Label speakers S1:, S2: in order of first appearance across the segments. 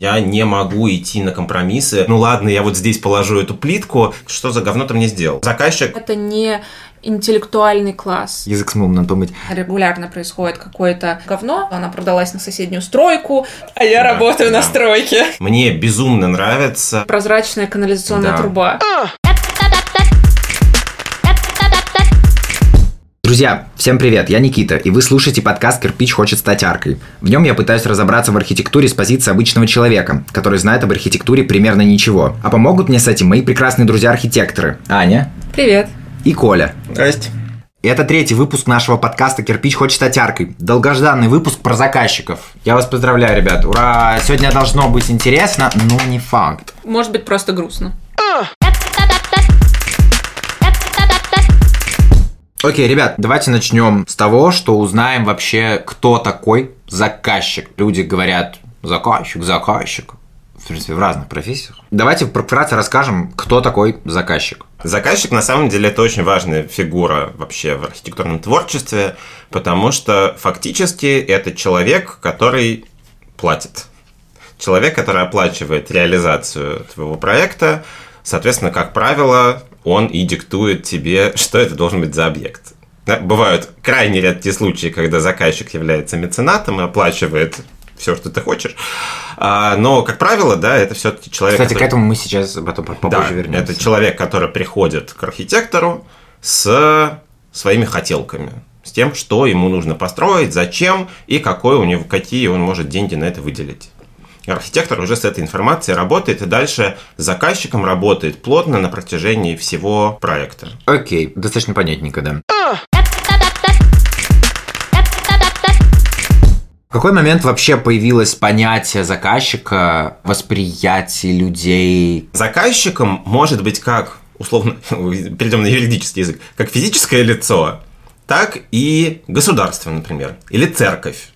S1: Я не могу идти на компромиссы. Ну ладно, я вот здесь положу эту плитку. Что за говно ты мне сделал? Заказчик...
S2: Это не интеллектуальный класс.
S3: Язык смыл надо помыть.
S2: Регулярно происходит какое-то говно, она продалась на соседнюю стройку, а я да, работаю да. на стройке.
S1: Мне безумно нравится
S2: прозрачная канализационная да. труба.
S3: Друзья, всем привет, я Никита, и вы слушаете подкаст «Кирпич хочет стать аркой». В нем я пытаюсь разобраться в архитектуре с позиции обычного человека, который знает об архитектуре примерно ничего. А помогут мне с этим мои прекрасные друзья-архитекторы. Аня.
S2: Привет.
S3: И Коля.
S1: Здрасте.
S3: Это третий выпуск нашего подкаста «Кирпич хочет стать аркой». Долгожданный выпуск про заказчиков. Я вас поздравляю, ребят. Ура! Сегодня должно быть интересно, но не факт.
S2: Может быть, просто грустно.
S3: Окей, ребят, давайте начнем с того, что узнаем вообще, кто такой заказчик. Люди говорят, заказчик, заказчик. В принципе, в разных профессиях. Давайте вкратце расскажем, кто такой заказчик.
S1: Заказчик, на самом деле, это очень важная фигура вообще в архитектурном творчестве, потому что фактически это человек, который платит. Человек, который оплачивает реализацию твоего проекта, соответственно, как правило, он и диктует тебе, что это должен быть за объект. Бывают крайне редкие случаи, когда заказчик является меценатом и оплачивает все, что ты хочешь. А, но, как правило, да, это все-таки человек.
S3: Кстати, который... к этому мы сейчас потом попозже да, вернемся.
S1: Это человек, который приходит к архитектору с своими хотелками, с тем, что ему нужно построить, зачем и какой у него, какие он может деньги на это выделить. Архитектор уже с этой информацией работает и дальше с заказчиком работает плотно на протяжении всего проекта.
S3: Окей, достаточно понятненько, да. В какой момент вообще появилось понятие заказчика, восприятие людей?
S1: Заказчиком может быть как, условно, перейдем на юридический язык, как физическое лицо, так и государство, например, или церковь.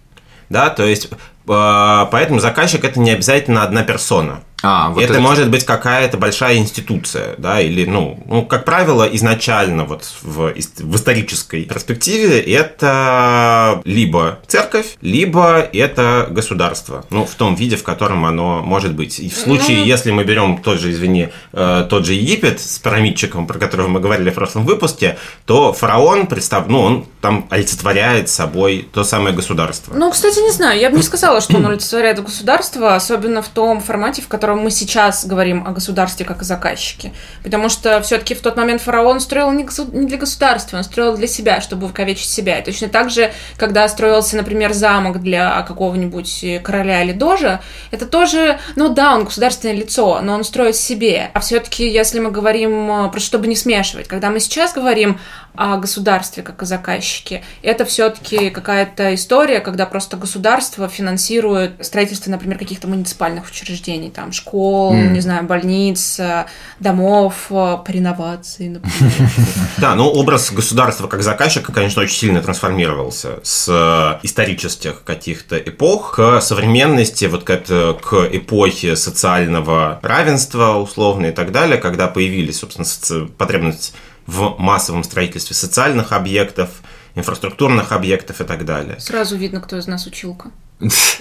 S1: Да, то есть поэтому заказчик это не обязательно одна персона. А, вот это, это может быть какая-то большая институция, да, или, ну, ну, как правило, изначально вот в, в исторической перспективе это либо церковь, либо это государство, ну, в том виде, в котором оно может быть. И в случае, ну... если мы берем тот же, извини, э, тот же Египет с пирамидчиком, про которого мы говорили в прошлом выпуске, то фараон, представ... ну, он там олицетворяет собой то самое государство.
S2: Ну, кстати, не знаю, я бы не сказала, что он олицетворяет государство, особенно в том формате, в котором котором мы сейчас говорим о государстве как о заказчике. Потому что все-таки в тот момент фараон строил не, для государства, он строил для себя, чтобы увековечить себя. И точно так же, когда строился, например, замок для какого-нибудь короля или дожа, это тоже, ну да, он государственное лицо, но он строит себе. А все-таки, если мы говорим э, про чтобы не смешивать, когда мы сейчас говорим о государстве как о заказчике. Это все-таки какая-то история, когда просто государство финансирует строительство, например, каких-то муниципальных учреждений, там школ, mm. не знаю, больниц, домов по реновации, например.
S1: Да, ну образ государства как заказчика, конечно, очень сильно трансформировался с исторических каких-то эпох к современности, вот к, к эпохе социального равенства, условно, и так далее, когда появились, собственно, потребность в массовом строительстве социальных объектов, инфраструктурных объектов и так далее.
S2: Сразу видно, кто из нас училка.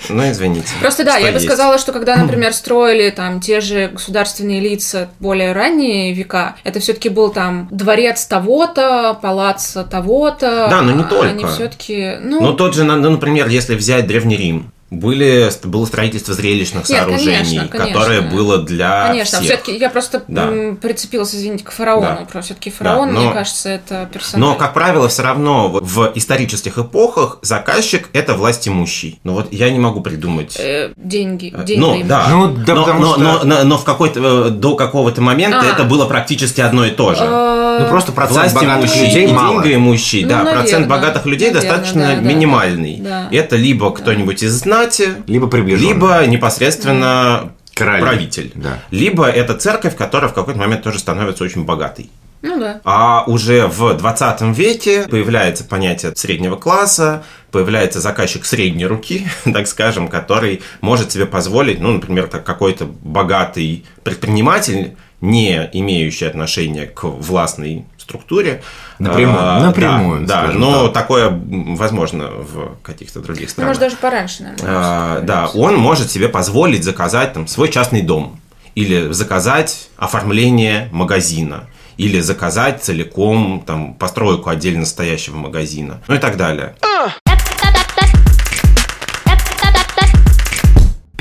S1: Ну, извините.
S2: Просто да, я бы сказала, что когда, например, строили там те же государственные лица более ранние века, это все-таки был там дворец того-то, палац того-то.
S1: Да, но не только.
S2: Они все-таки, ну...
S1: Тот же, ну, например, если взять Древний Рим, были, было строительство зрелищных Нет, сооружений, конечно, конечно. которое было для
S2: Конечно,
S1: всех.
S2: все-таки я просто да. прицепилась, извините, к фараону. Да. Все-таки фараон, да, но, мне кажется, это персонаж.
S1: Но, как правило, все равно в исторических эпохах заказчик – это власть имущий. Ну вот я не могу придумать…
S2: Э, деньги.
S1: деньги ну, да. Ну, да но, но, что... но, но, но в какой-то, э, до какого-то момента а. это было практически одно и то же. А...
S3: Ну, просто процент богатых людей
S1: и мало. деньги имущий, ну, да. Наверное, процент богатых людей наверное, достаточно да, минимальный. Да. Это либо кто-нибудь из знати,
S3: либо приближенный.
S1: Либо непосредственно Король. правитель. Да. Либо это церковь, которая в какой-то момент тоже становится очень богатой.
S2: Ну да.
S1: А уже в 20 веке появляется понятие среднего класса, появляется заказчик средней руки, так скажем, который может себе позволить, ну, например, какой-то богатый предприниматель, не имеющий отношения к властной структуре.
S3: Напрямую,
S1: А,
S3: напрямую,
S1: Да, да но
S3: так.
S1: такое возможно в каких-то других
S2: Ну,
S1: странах.
S2: может, даже пораньше, наверное.
S1: А, да, он может себе позволить заказать там свой частный дом или заказать оформление магазина или заказать целиком там постройку отдельно стоящего магазина, ну и так далее.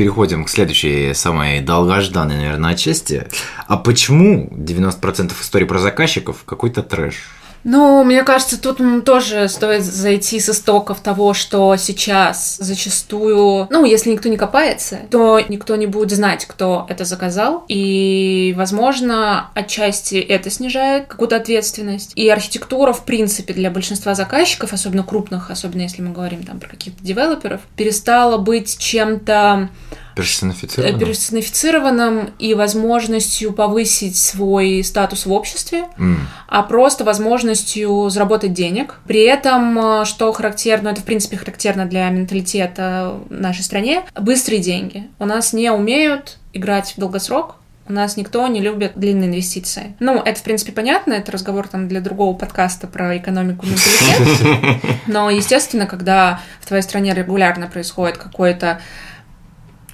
S3: Переходим к следующей, самой долгожданной, наверное, части. А почему 90% историй про заказчиков какой-то трэш?
S2: Ну, мне кажется, тут тоже стоит зайти с истоков того, что сейчас зачастую, ну, если никто не копается, то никто не будет знать, кто это заказал. И, возможно, отчасти это снижает какую-то ответственность. И архитектура, в принципе, для большинства заказчиков, особенно крупных, особенно если мы говорим там про каких-то девелоперов, перестала быть чем-то
S3: Персонифицировано?
S2: персонифицированным и возможностью повысить свой статус в обществе
S3: М.
S2: а просто возможностью заработать денег. При этом, э, что характерно, это в принципе характерно для менталитета в нашей стране, быстрые деньги. У нас не умеют играть в долгосрок, у нас никто не любит длинные инвестиции. Ну, это, в принципе, понятно, это разговор там для другого подкаста про экономику и менталитет. Но, естественно, когда в твоей стране регулярно происходит какой-то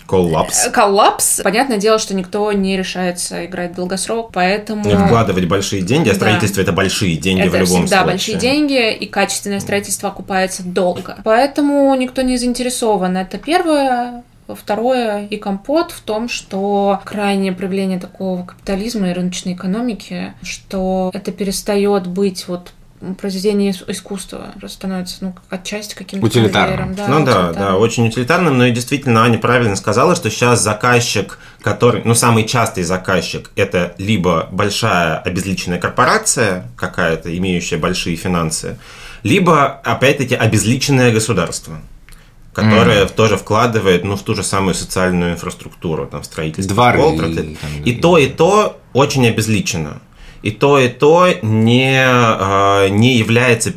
S1: Коллапс.
S2: коллапс, понятное дело, что никто не решается играть в долгосрок, поэтому...
S1: И вкладывать большие деньги, а
S2: Да.
S1: строительство это большие деньги
S2: это
S1: в любом
S2: всегда
S1: случае.
S2: большие деньги, и качественное строительство окупается долго. Поэтому никто не заинтересован. Это первое. Второе и компот в том, что крайнее проявление такого капитализма и рыночной экономики, что это перестает быть вот произведение ис- искусства, просто становится, ну, отчасти каким-то
S3: Утилитарным.
S2: конвейером,
S1: ну да, да, очень утилитарным, но и действительно Аня правильно сказала, что сейчас заказчик, который, ну самый частый заказчик, это либо большая обезличенная корпорация какая-то, имеющая большие финансы, либо, опять-таки, обезличенное государство которое тоже вкладывает ну, в ту же самую социальную инфраструктуру, там, в строительство
S3: Дворы,
S1: трактир.
S3: там,
S1: И то, и то очень обезличено. И то, и то не, э, не является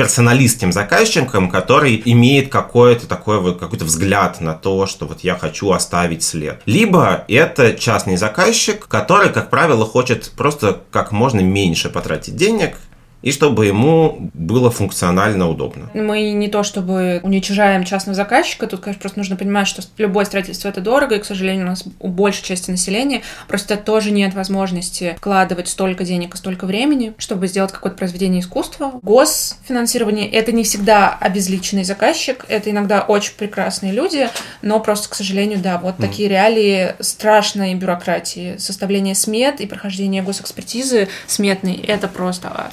S1: персоналистским заказчиком, который имеет какой-то такой вот какой-то взгляд на то, что вот я хочу оставить след. Либо это частный заказчик, который, как правило, хочет просто как можно меньше потратить денег, и чтобы ему было функционально удобно.
S2: Мы не то чтобы уничижаем частного заказчика, тут, конечно, просто нужно понимать, что любое строительство это дорого, и, к сожалению, у нас у большей части населения просто тоже нет возможности вкладывать столько денег и столько времени, чтобы сделать какое-то произведение искусства. Госфинансирование — это не всегда обезличенный заказчик, это иногда очень прекрасные люди, но просто, к сожалению, да, вот такие реалии страшной бюрократии, составление смет и прохождение госэкспертизы сметной — это просто ад.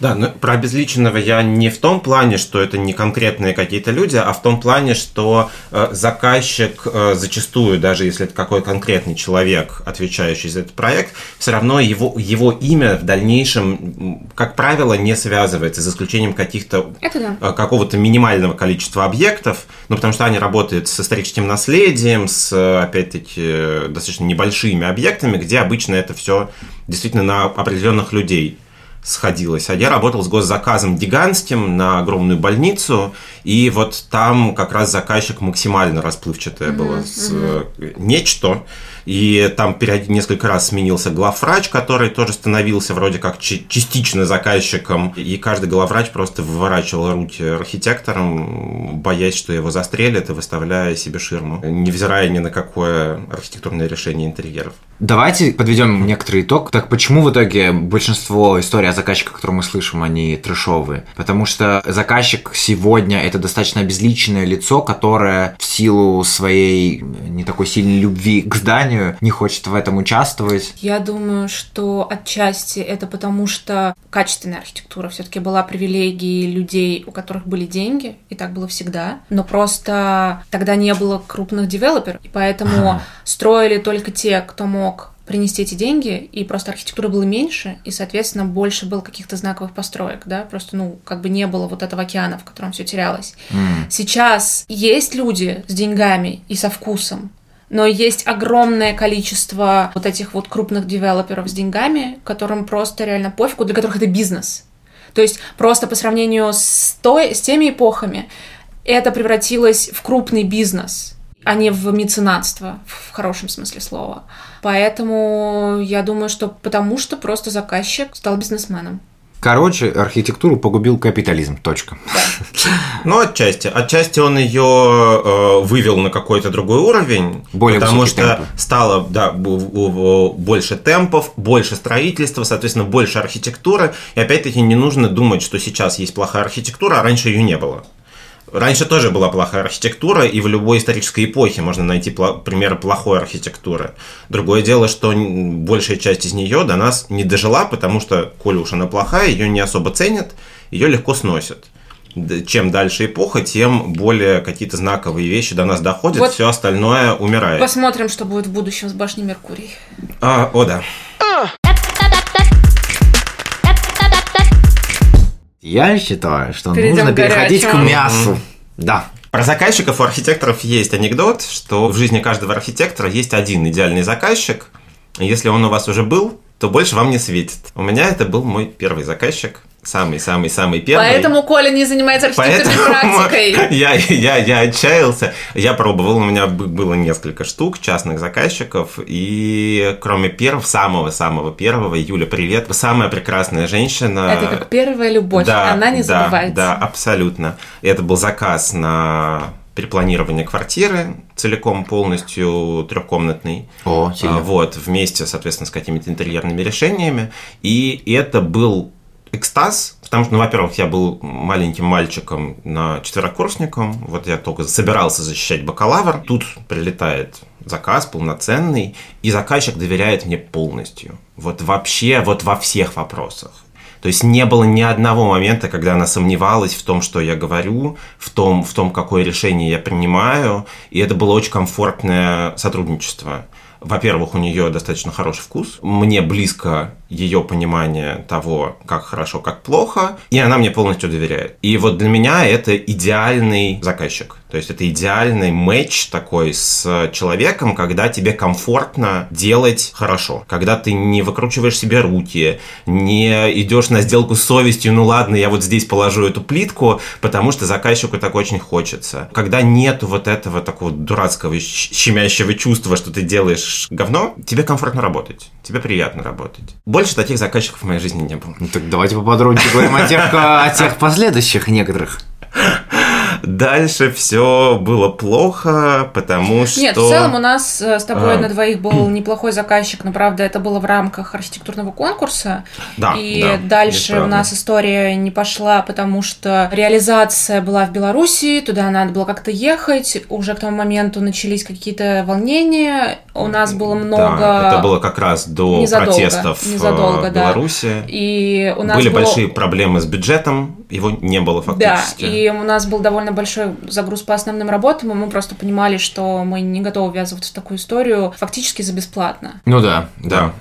S1: Да, но про обезличенного я не в том плане, что это не конкретные какие-то люди, а в том плане, что э, заказчик э, зачастую, даже если это какой конкретный человек, отвечающий за этот проект, все равно его, его имя в дальнейшем, как правило, не связывается, за исключением каких-то
S2: да.
S1: э, какого-то минимального количества объектов, ну, потому что они работают с историческим наследием, с, э, опять-таки, э, достаточно небольшими объектами, где обычно это все действительно на определенных людей сходилось. А я работал с госзаказом гигантским на огромную больницу, и вот там как раз заказчик максимально расплывчатое было с, э, нечто, и там период- несколько раз сменился главврач, который тоже становился вроде как частично заказчиком, и каждый главврач просто выворачивал руки архитекторам, боясь, что его застрелят, и выставляя себе ширму, невзирая ни на какое архитектурное решение интерьеров.
S3: Давайте подведем некоторый итог. Так почему в итоге большинство историй о заказчиках, которые мы слышим, они трешовые? Потому что заказчик сегодня это достаточно обезличенное лицо, которое в силу своей не такой сильной любви к зданию не хочет в этом участвовать.
S2: Я думаю, что отчасти это потому, что качественная архитектура все-таки была привилегией людей, у которых были деньги, и так было всегда. Но просто тогда не было крупных девелоперов, и поэтому
S3: Ага.
S2: строили только те, кто мог принести эти деньги, и просто архитектуры было меньше, и, соответственно, больше было каких-то знаковых построек, да, просто, ну, как бы не было вот этого океана, в котором все терялось.
S3: М.
S2: Сейчас есть люди с деньгами и со вкусом, но есть огромное количество вот этих вот крупных девелоперов с деньгами, которым просто реально пофигу, для которых это бизнес. То есть просто по сравнению с, той, с теми эпохами это превратилось в крупный бизнес, а не в меценатство, в хорошем смысле слова. Поэтому я думаю, что потому что просто заказчик стал бизнесменом.
S3: Короче, архитектуру погубил капитализм. Точка.
S1: Ну, отчасти. Отчасти он ее э, вывел на какой-то другой уровень.
S3: Более
S1: потому что
S3: темпы.
S1: стало да, больше темпов, больше строительства, соответственно, больше архитектуры. И опять-таки не нужно думать, что сейчас есть плохая архитектура, а раньше ее не было. Раньше тоже была плохая архитектура, и в любой исторической эпохе можно найти пла- примеры плохой архитектуры. Другое дело, что большая часть из нее до нас не дожила, потому что, коли уж она плохая, ее не особо ценят, ее легко сносят. Чем дальше эпоха, тем более какие-то знаковые вещи до нас доходят,
S2: Вот.
S1: все остальное умирает.
S2: Посмотрим, что будет в будущем с башней Меркурий.
S1: А, о да.
S3: Я считаю, что
S2: Перейдем
S3: нужно
S2: к
S3: переходить к
S2: горячему.
S3: мясу. Да.
S1: Про заказчиков у архитекторов есть анекдот, что в жизни каждого архитектора есть один идеальный заказчик. Если он у вас уже был, то больше вам не светит. У меня это был мой первый заказчик. Самый-самый-самый первый.
S2: Поэтому Коля не занимается архитектурной практикой.
S1: я, я, я отчаялся. Я пробовал, у меня бы- было несколько штук частных заказчиков. И кроме первого, самого-самого первого, Юля, привет, самая прекрасная женщина.
S2: Это как первая любовь,
S1: Да,
S2: она не
S1: да,
S2: забывается.
S1: Да, абсолютно. Это был заказ на перепланирование квартиры целиком полностью трехкомнатный.
S3: О,
S1: А,
S3: сильно.
S1: Вот, вместе, соответственно, с какими-то интерьерными решениями. И это был экстаз, потому что, ну, во-первых, я был маленьким мальчиком на четверокурсником, вот я только собирался защищать бакалавр, тут прилетает заказ полноценный, и заказчик доверяет мне полностью. Вот вообще, вот во всех вопросах. То есть не было ни одного момента, когда она сомневалась в том, что я говорю, в том, в том, какое решение я принимаю, и это было очень комфортное сотрудничество. Во-первых, у нее достаточно хороший вкус. Мне близко ее понимание того, как хорошо, как плохо, и она мне полностью доверяет. И вот для меня это идеальный заказчик. То есть это идеальный матч такой с человеком, когда тебе комфортно делать хорошо. Когда ты не выкручиваешь себе руки, не идешь на сделку с совестью, ну ладно, я вот здесь положу эту плитку, потому что заказчику так очень хочется. Когда нету вот этого такого дурацкого щемящего чувства, что ты делаешь говно, тебе комфортно работать, тебе приятно работать. Больше таких заказчиков в моей жизни не было.
S3: Ну так давайте поподробнее поговорим о тех, о тех последующих некоторых.
S1: Дальше все было плохо, потому что...
S2: Нет, в целом у нас э, с тобой
S1: А.
S2: на двоих был неплохой заказчик, но правда это было в рамках архитектурного конкурса.
S1: Да,
S2: и
S1: да,
S2: дальше у нас история не пошла, потому что реализация была в Беларуси, туда надо было как-то ехать. Уже к тому моменту начались какие-то волнения. У нас было много.
S1: Да, это было как раз до
S2: Незадолго,
S1: протестов
S2: незадолго,
S1: в
S2: да.
S1: Беларуси.
S2: И у нас
S1: Были
S2: было-
S1: большие проблемы с бюджетом, его не было
S2: Да,
S1: фактически.
S2: и у нас был довольно большой загруз по основным работам, и мы просто понимали, что мы не готовы ввязываться в такую историю фактически за бесплатно.
S3: Ну да,
S1: Да.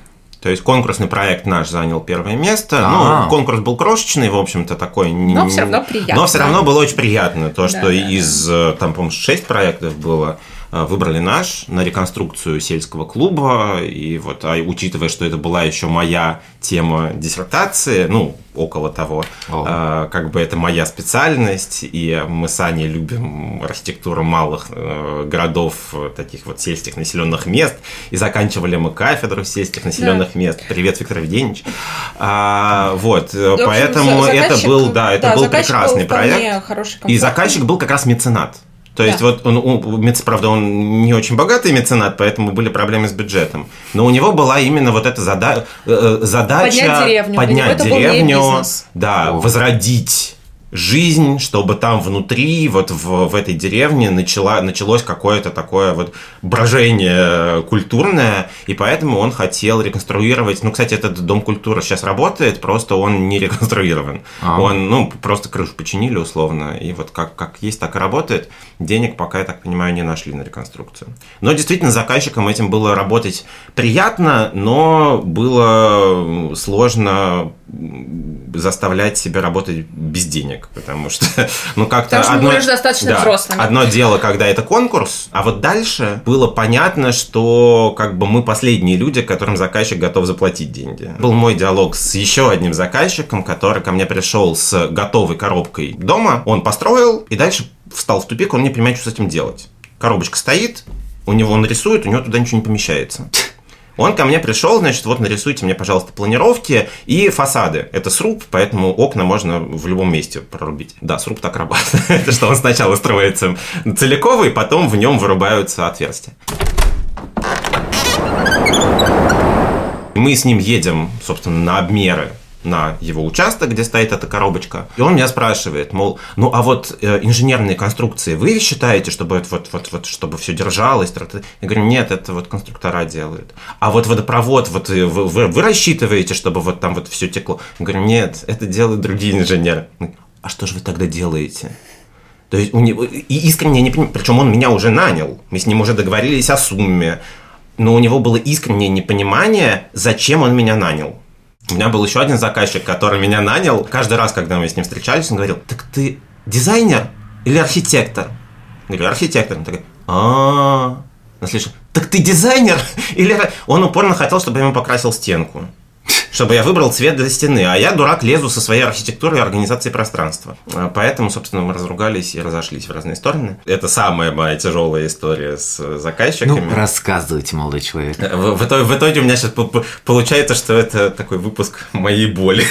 S1: То есть конкурсный проект наш занял первое место.
S3: А.
S1: Ну, конкурс был крошечный, в общем-то, такой.
S2: Но всё равно приятно.
S1: Но все равно было очень приятно. То, что
S2: да,
S1: из, э, там, по-моему, шесть проектов было, выбрали наш на реконструкцию сельского клуба. И вот, а учитывая, что это была еще моя тема диссертации, ну, около того,
S3: О.
S1: э, как бы это моя специальность, и мы с Аней любим архитектуру малых э, городов, э, таких вот сельских населенных мест, и заканчивали мы кафедру сельских населенных мест. Привет, Виктор Евгеньевич. А, вот, э,
S2: общем,
S1: поэтому это был, да, это был
S2: заказчик
S1: прекрасный
S2: вполне
S1: проект.
S2: хороший,
S1: И заказчик был как раз меценат. То есть
S2: Да.
S1: вот он, мец- правда, он не очень богатый меценат, поэтому были проблемы с бюджетом. Но у него была именно вот эта зада- э, э, задача
S2: Поднять деревню.
S1: Поднять деревню, да, возродить жизнь, чтобы там внутри, вот в, в этой деревне начала, началось какое-то такое вот брожение культурное, и поэтому он хотел реконструировать, ну, кстати, этот дом культуры сейчас работает, просто он не реконструирован.
S3: А.
S1: Он, ну, просто крышу починили условно, и вот как, как есть, так и работает. Денег пока, я так понимаю, не нашли на реконструкцию. Но действительно, заказчикам этим было работать приятно, но было сложно заставлять себя работать без денег, потому что, ну, как-то...
S2: Потому что мы уже достаточно взрослыми.
S1: Одно дело, когда это конкурс, а вот дальше было понятно, что как бы мы последние люди, которым заказчик готов заплатить деньги. Был мой диалог с еще одним заказчиком, который ко мне пришел с готовой коробкой дома, он построил и дальше встал в тупик, он не понимает, что с этим делать. Коробочка стоит, у него он рисует, у него туда ничего не помещается. Он ко мне пришел, значит, вот нарисуйте мне, пожалуйста, планировки и фасады. Это сруб, поэтому окна можно в любом месте прорубить. Да, сруб так работает. Что он сначала строится целиковый, потом в нем вырубаются отверстия. Мы с ним едем, собственно, на обмеры на его участок, где стоит эта коробочка. И он меня спрашивает, мол, ну а вот э, инженерные конструкции вы считаете, чтобы это вот, вот, вот, чтобы все держалось? Я говорю, нет, это вот конструктора делают. А вот водопровод, вот э, вы, вы, вы рассчитываете, чтобы вот там вот все текло? Я говорю, нет, это делают другие инженеры. А что же вы тогда делаете? То есть у него, и искренне не понимаю, причем он меня уже нанял, мы с ним уже договорились о сумме, но у него было искреннее непонимание, зачем он меня нанял. У меня был еще один заказчик, который меня нанял. Каждый раз, когда мы с ним встречались, он говорил, так ты дизайнер или архитектор? Я говорю, архитектор. Он такой, а следующий, так ты дизайнер? Или он упорно хотел, чтобы я ему покрасил стенку чтобы я выбрал цвет для стены. А я, дурак, лезу со своей архитектурой и организацией пространства. А поэтому, собственно, мы разругались и разошлись в разные стороны. Это самая моя тяжелая история с заказчиками.
S3: Ну, рассказывайте, молодой человек.
S1: В, в, итоге, в итоге у меня сейчас получается, что это такой выпуск моей боли.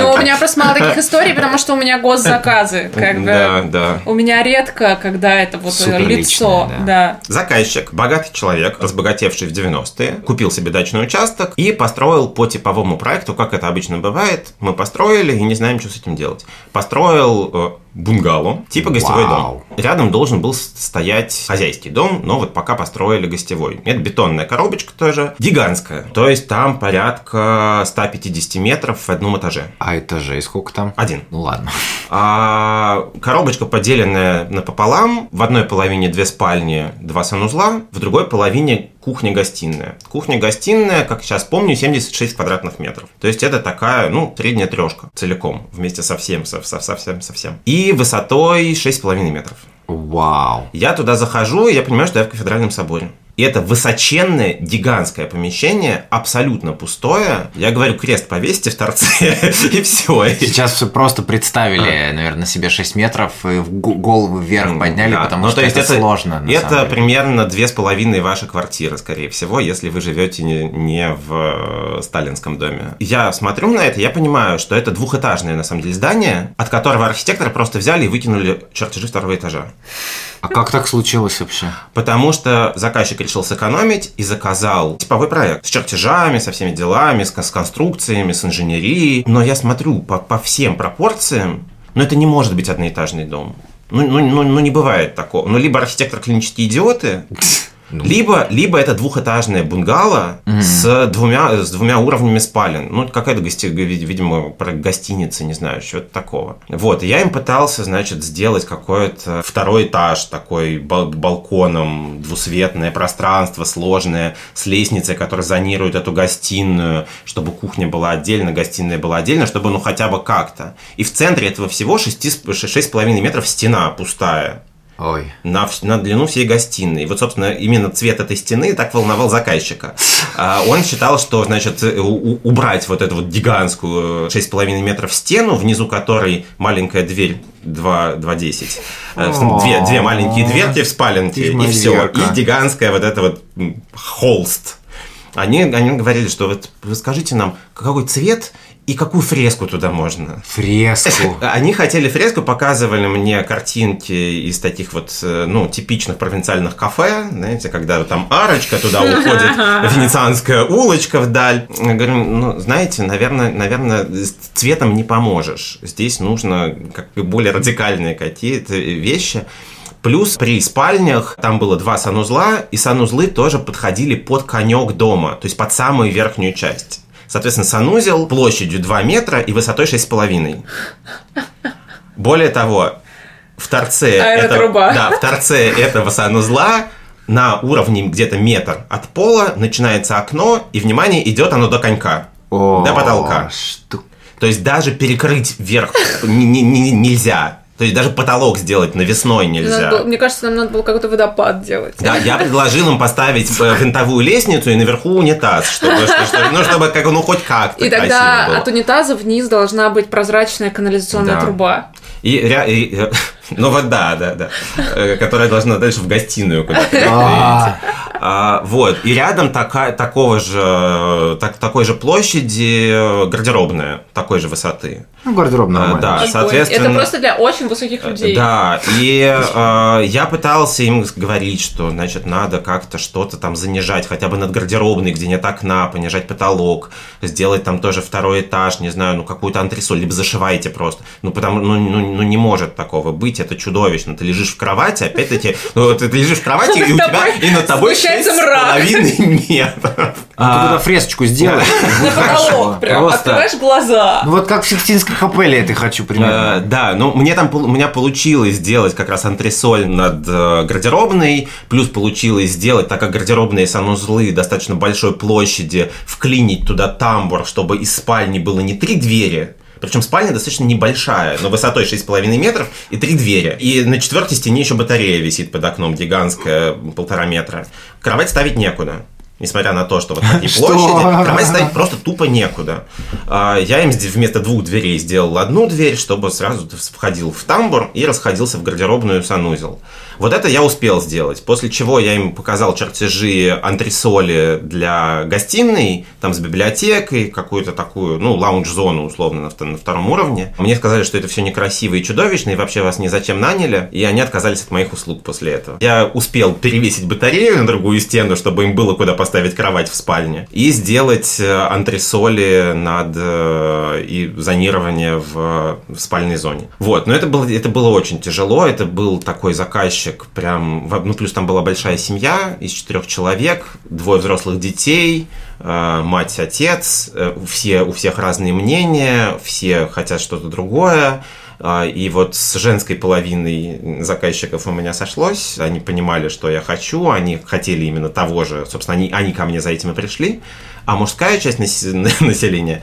S2: Ну, у меня просто мало таких историй, потому что у меня госзаказы. Как бы. Да, да. У меня редко, когда это вот лицо. Да.
S1: Заказчик, богатый человек, разбогатевший в 90-е, купил себе дачный участок и построил по типовому проекту, как это обычно бывает, мы построили и не знаем, что с этим делать. Построил э, бунгало, типа гостевой Вау. дом. Рядом должен был стоять хозяйский дом, но вот пока построили гостевой. Это бетонная коробочка тоже, гигантская. То есть там порядка 150 метров в одном этаже.
S3: А этажей сколько там?
S1: Один.
S3: Ну ладно.
S1: А коробочка поделенная напополам. В одной половине две спальни, два санузла, в другой половине кухня-гостиная. Кухня-гостиная, как сейчас помню, 76 квадратных метров. То есть это такая, ну, средняя трешка целиком, вместе со всем, со, со, со всем, со всем. И высотой 6,5 метров.
S3: Вау.
S1: Я туда захожу, и я понимаю, что я в кафедральном соборе. И это высоченное, гигантское помещение, абсолютно пустое. Я говорю, крест повесьте в торце, и все.
S3: Сейчас все просто представили, наверное, себе 6 метров и голову вверх подняли, да. потому ну, что это, сложно.
S1: Это примерно две с половиной ваши квартиры, скорее всего, если вы живете не, в э, сталинском доме. Я смотрю на это, я понимаю, что это двухэтажное, на самом деле, здание, от которого архитекторы просто взяли и выкинули чертежи второго этажа.
S3: А как так случилось вообще?
S1: Потому что заказчик решил сэкономить и заказал типовой проект с чертежами, со всеми делами, с, с конструкциями, с инженерией. Но я смотрю по, по всем пропорциям, но это не может быть одноэтажный дом. Ну, ну, ну, ну не бывает такого. Ну, либо архитектор клинические идиоты, ну. Либо, либо это двухэтажное бунгало mm-hmm. с, двумя, с двумя уровнями спален. Ну, какая-то, гости, видимо, про гостиница, не знаю, что-то такого. Вот, я им пытался, значит, сделать какой-то второй этаж такой балконом, двусветное пространство сложное, с лестницей, которая зонирует эту гостиную, чтобы кухня была отдельно, гостиная была отдельно, чтобы, ну, хотя бы как-то. И в центре этого всего 6,5 метров стена пустая.
S3: Ой.
S1: На, на длину всей гостиной. И вот, собственно, именно цвет этой стены так волновал заказчика. А, он считал, что, значит, убрать вот эту вот гигантскую 6,5 метров стену, внизу которой маленькая дверь 2,10. Э, две, две маленькие дверки в спаленке, и все. И гигантская вот эта вот холст. Они, они говорили, что вот вы скажите нам, какой цвет и какую фреску туда можно?
S3: Фреску.
S1: Они хотели фреску, показывали мне картинки из таких вот, э, ну, типичных провинциальных кафе, знаете, когда там арочка, туда уходит венецианская улочка вдаль. Я говорю, ну, знаете, наверное, наверное, цветом не поможешь. Здесь нужно как более радикальные какие-то вещи. Плюс при спальнях там было два санузла, и санузлы тоже подходили под конек дома, то есть под самую верхнюю часть. Соответственно, санузел площадью 2 метра и высотой 6,5. Более того, в торце,
S2: а это, труба.
S1: Да, в торце этого санузла на уровне где-то метр от пола начинается окно, и, внимание, идет оно до конька, О, до потолка. Что? То есть даже перекрыть верх нельзя. То есть даже потолок сделать навесной нельзя.
S2: Было, мне кажется, нам надо было какой-то водопад делать.
S1: Да, я предложил им поставить э, винтовую лестницу и наверху унитаз, чтобы, чтобы, ну, чтобы как, ну, хоть как-то
S2: И тогда от унитаза вниз должна быть прозрачная канализационная да. труба.
S1: И, и, Ну вот да, да, да. Э, Которая должна дальше в гостиную куда-то
S3: А.
S1: А, Вот. И рядом такая, такого же, так, такой же площади э, гардеробная, такой же высоты.
S3: Ну, гардероб
S1: А,
S3: нормально.
S1: да.
S2: Огонь.
S1: соответственно-
S2: Это просто для очень высоких людей.
S1: Да, и э, я пытался им говорить, что, значит, надо как-то что-то там занижать, хотя бы над гардеробной, где нет окна, понижать потолок, сделать там тоже второй этаж, не знаю, ну какую-то антресоль, либо зашивайте просто. Ну, потому, ну, ну, ну, не может такого быть, это чудовищно. Ты лежишь в кровати, опять-таки, ну, ты, ты лежишь в кровати, и у тебя,
S2: тобой
S1: и над тобой шесть с половиной метров.
S3: Ты туда фресочку сделай.
S2: На потолок прям.
S3: Просто.
S2: Открываешь глаза.
S3: Ну вот как в Сикстинской капелле я ты хочу
S1: Э,
S3: примерно.
S1: Да, ну мне там у меня получилось сделать как раз антресоль над э, гардеробной, плюс получилось сделать, так как гардеробные санузлы достаточно большой площади, вклинить туда тамбур, чтобы из спальни было не три двери, причем спальня достаточно небольшая, но высотой 6,5 метров и три двери. И на четвертой стене еще батарея висит под окном, гигантская, полтора метра. Кровать ставить некуда. Несмотря на то, что вот такие площади, кровать ставить просто тупо некуда. А, Я им вместо двух дверей сделал одну дверь, чтобы сразу входил в тамбур и расходился в гардеробную санузел. Вот это я успел сделать. После чего я им показал чертежи антресоли для гостиной, там с библиотекой, какую-то такую, ну, лаунж-зону, условно, на втором уровне. Мне сказали, что это все некрасиво и чудовищно, и вообще вас ни зачем наняли, и они отказались от моих услуг после этого. Я успел перевесить батарею на другую стену, чтобы им было куда поставить кровать в спальне, и сделать э, антресоли над э, и зонирование в, в спальной зоне. Вот, но это было, это было очень тяжело, это был такой заказчик прям, ну плюс там была большая семья из четырех человек, двое взрослых детей, э, мать, отец, все, у всех разные мнения, все хотят что-то другое, И вот с женской половиной заказчиков у меня сошлось. Они понимали, что я хочу. Они хотели именно того же. Собственно, они, они ко мне за этим и пришли. А мужская часть нас- населения